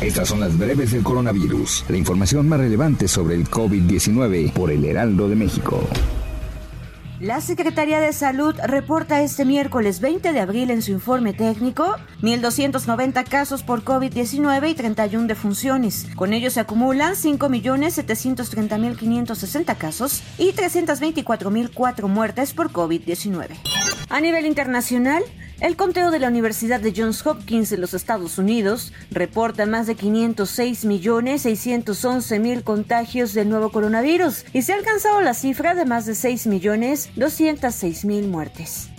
Estas son las breves del coronavirus, la información más relevante sobre el COVID-19 por el Heraldo de México. La Secretaría de Salud reporta este miércoles 20 de abril en su informe técnico 1.290 casos por COVID-19 y 31 defunciones. Con ello se acumulan 5.730.560 casos y 324.004 muertes por COVID-19. A nivel internacional, el conteo de la Universidad de Johns Hopkins en los Estados Unidos reporta más de 506.611.000 contagios del nuevo coronavirus y se ha alcanzado la cifra de más de 6.206.000 muertes.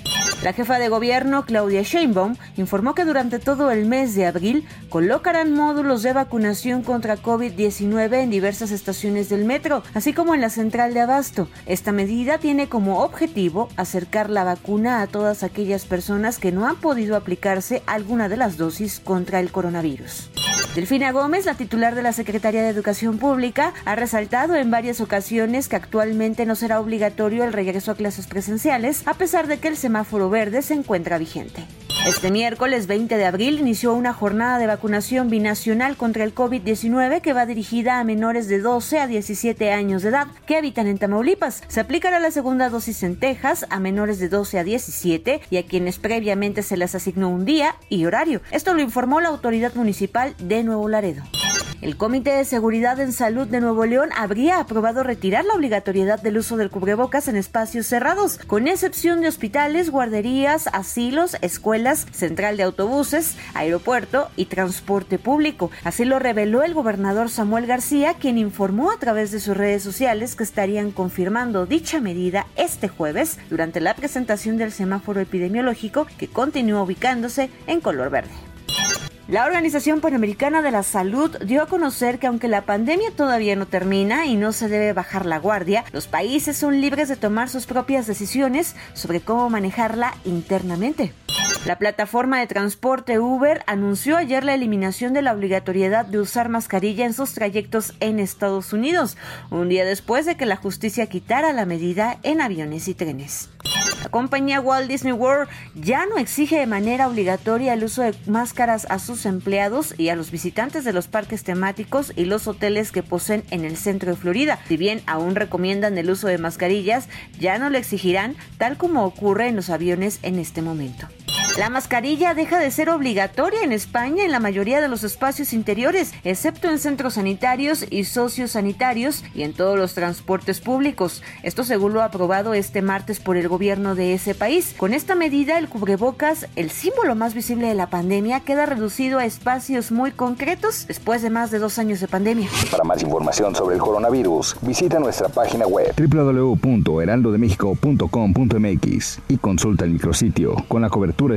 La jefa de gobierno, Claudia Sheinbaum, informó que durante todo el mes de abril colocarán módulos de vacunación contra COVID-19 en diversas estaciones del metro, así como en la central de abasto. Esta medida tiene como objetivo acercar la vacuna a todas aquellas personas que no han podido aplicarse alguna de las dosis contra el coronavirus. Delfina Gómez, la titular de la Secretaría de Educación Pública, ha resaltado en varias ocasiones que actualmente no será obligatorio el regreso a clases presenciales, a pesar de que el semáforo verde se encuentra vigente. Este miércoles 20 de abril inició una jornada de vacunación binacional contra el COVID-19 que va dirigida a menores de 12 a 17 años de edad que habitan en Tamaulipas. Se aplicará la segunda dosis en Texas a menores de 12 a 17 y a quienes previamente se les asignó un día y horario. Esto lo informó la autoridad municipal de Nuevo Laredo. El Comité de Seguridad en Salud de Nuevo León habría aprobado retirar la obligatoriedad del uso del cubrebocas en espacios cerrados, con excepción de hospitales, guarderías, asilos, escuelas, central de autobuses, aeropuerto y transporte público. Así lo reveló el gobernador Samuel García, quien informó a través de sus redes sociales que estarían confirmando dicha medida este jueves durante la presentación del semáforo epidemiológico que continúa ubicándose en color verde. La Organización Panamericana de la Salud dio a conocer que aunque la pandemia todavía no termina y no se debe bajar la guardia, los países son libres de tomar sus propias decisiones sobre cómo manejarla internamente. La plataforma de transporte Uber anunció ayer la eliminación de la obligatoriedad de usar mascarilla en sus trayectos en Estados Unidos, un día después de que la justicia quitara la medida en aviones y trenes. La compañía Walt Disney World ya no exige de manera obligatoria el uso de máscaras a sus empleados y a los visitantes de los parques temáticos y los hoteles que poseen en el centro de Florida. Si bien aún recomiendan el uso de mascarillas, ya no lo exigirán tal como ocurre en los aviones en este momento. La mascarilla deja de ser obligatoria en España en la mayoría de los espacios interiores, excepto en centros sanitarios y sociosanitarios y en todos los transportes públicos. Esto según lo aprobado este martes por el gobierno de ese país. Con esta medida, el cubrebocas, el símbolo más visible de la pandemia, queda reducido a espacios muy concretos después de más de dos años de pandemia. Para más información sobre el coronavirus, visita nuestra página web www.heraldodemexico.com.mx y consulta el micrositio con la cobertura